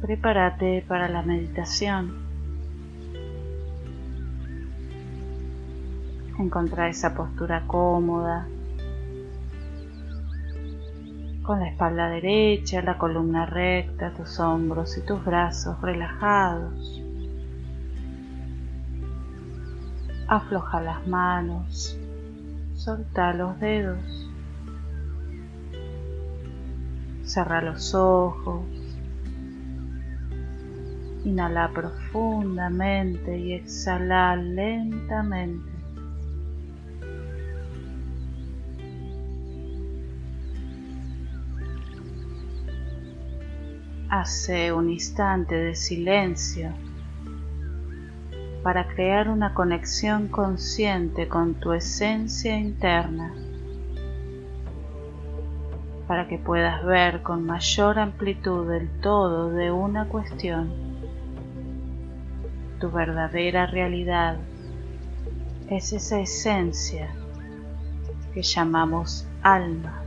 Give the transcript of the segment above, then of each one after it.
prepárate para la meditación. Encontra esa postura cómoda, con la espalda derecha, la columna recta, tus hombros y tus brazos relajados. Afloja las manos, solta los dedos, cerra los ojos Inhala profundamente y exhala lentamente. Hace un instante de silencio para crear una conexión consciente con tu esencia interna, para que puedas ver con mayor amplitud el todo de una cuestión tu verdadera realidad es esa esencia que llamamos alma.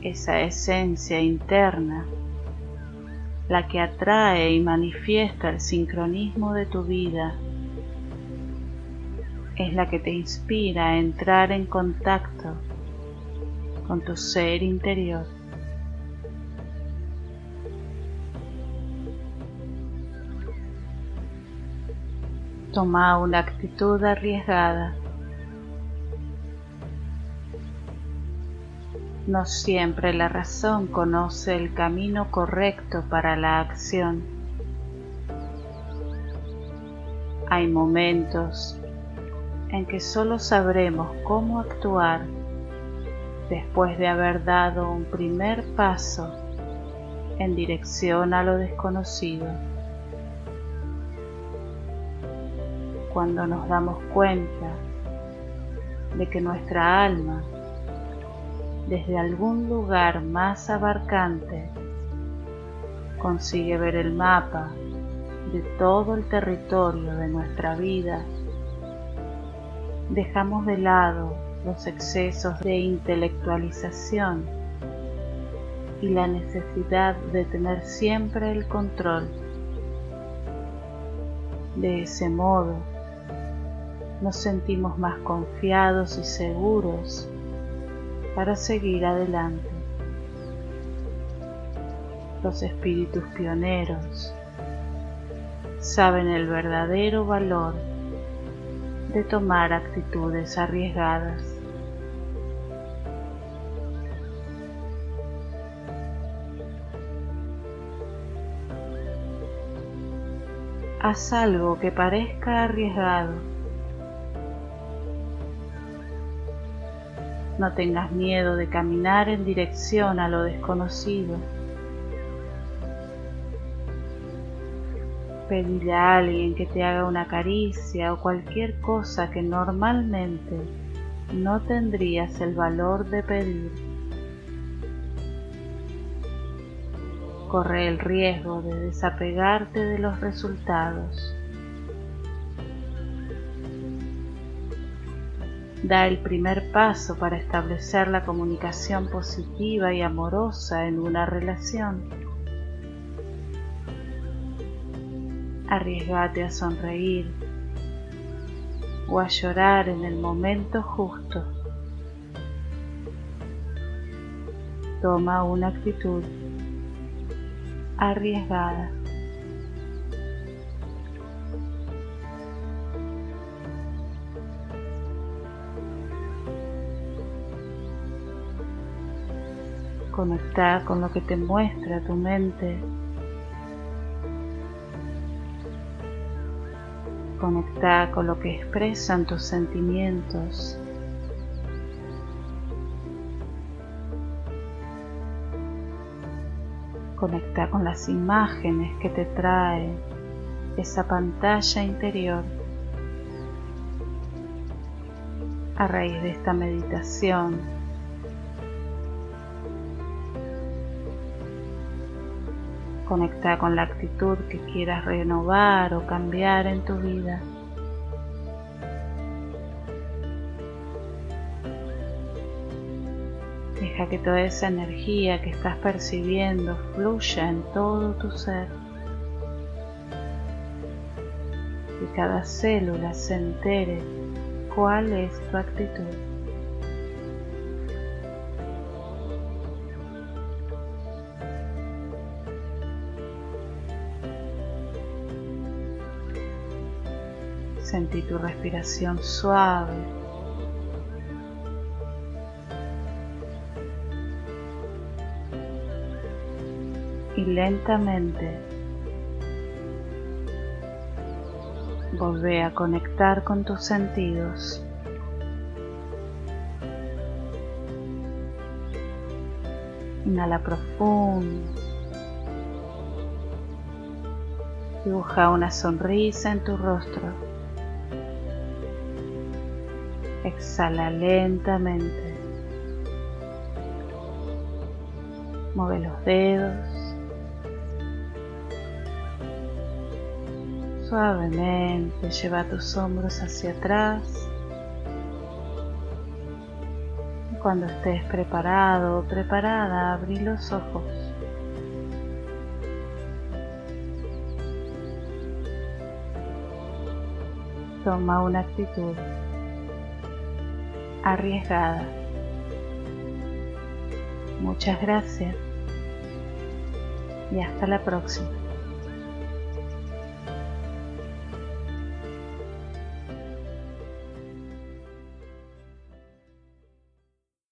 Esa esencia interna la que atrae y manifiesta el sincronismo de tu vida, es la que te inspira a entrar en contacto con tu ser interior. Toma una actitud arriesgada No siempre la razón conoce el camino correcto para la acción. Hay momentos en que solo sabremos cómo actuar después de haber dado un primer paso en dirección a lo desconocido. Cuando nos damos cuenta de que nuestra alma desde algún lugar más abarcante, consigue ver el mapa de todo el territorio de nuestra vida, dejamos de lado los excesos de intelectualización y la necesidad de tener siempre el control. De ese modo, nos sentimos más confiados y seguros para seguir adelante. Los espíritus pioneros saben el verdadero valor de tomar actitudes arriesgadas. Haz algo que parezca arriesgado No tengas miedo de caminar en dirección a lo desconocido. Pedirle a alguien que te haga una caricia o cualquier cosa que normalmente no tendrías el valor de pedir. Corre el riesgo de desapegarte de los resultados. Da el primer paso para establecer la comunicación positiva y amorosa en una relación. Arriesgate a sonreír o a llorar en el momento justo. Toma una actitud arriesgada. Conecta con lo que te muestra tu mente. Conecta con lo que expresan tus sentimientos. Conecta con las imágenes que te trae esa pantalla interior. A raíz de esta meditación, Conecta con la actitud que quieras renovar o cambiar en tu vida. Deja que toda esa energía que estás percibiendo fluya en todo tu ser. Que cada célula se entere cuál es tu actitud. Sentí tu respiración suave. Y lentamente volvé a conectar con tus sentidos. Inhala profundo. Dibuja una sonrisa en tu rostro. Exhala lentamente. Mueve los dedos. Suavemente lleva tus hombros hacia atrás. Cuando estés preparado o preparada, abrí los ojos. Toma una actitud arriesgada. Muchas gracias y hasta la próxima.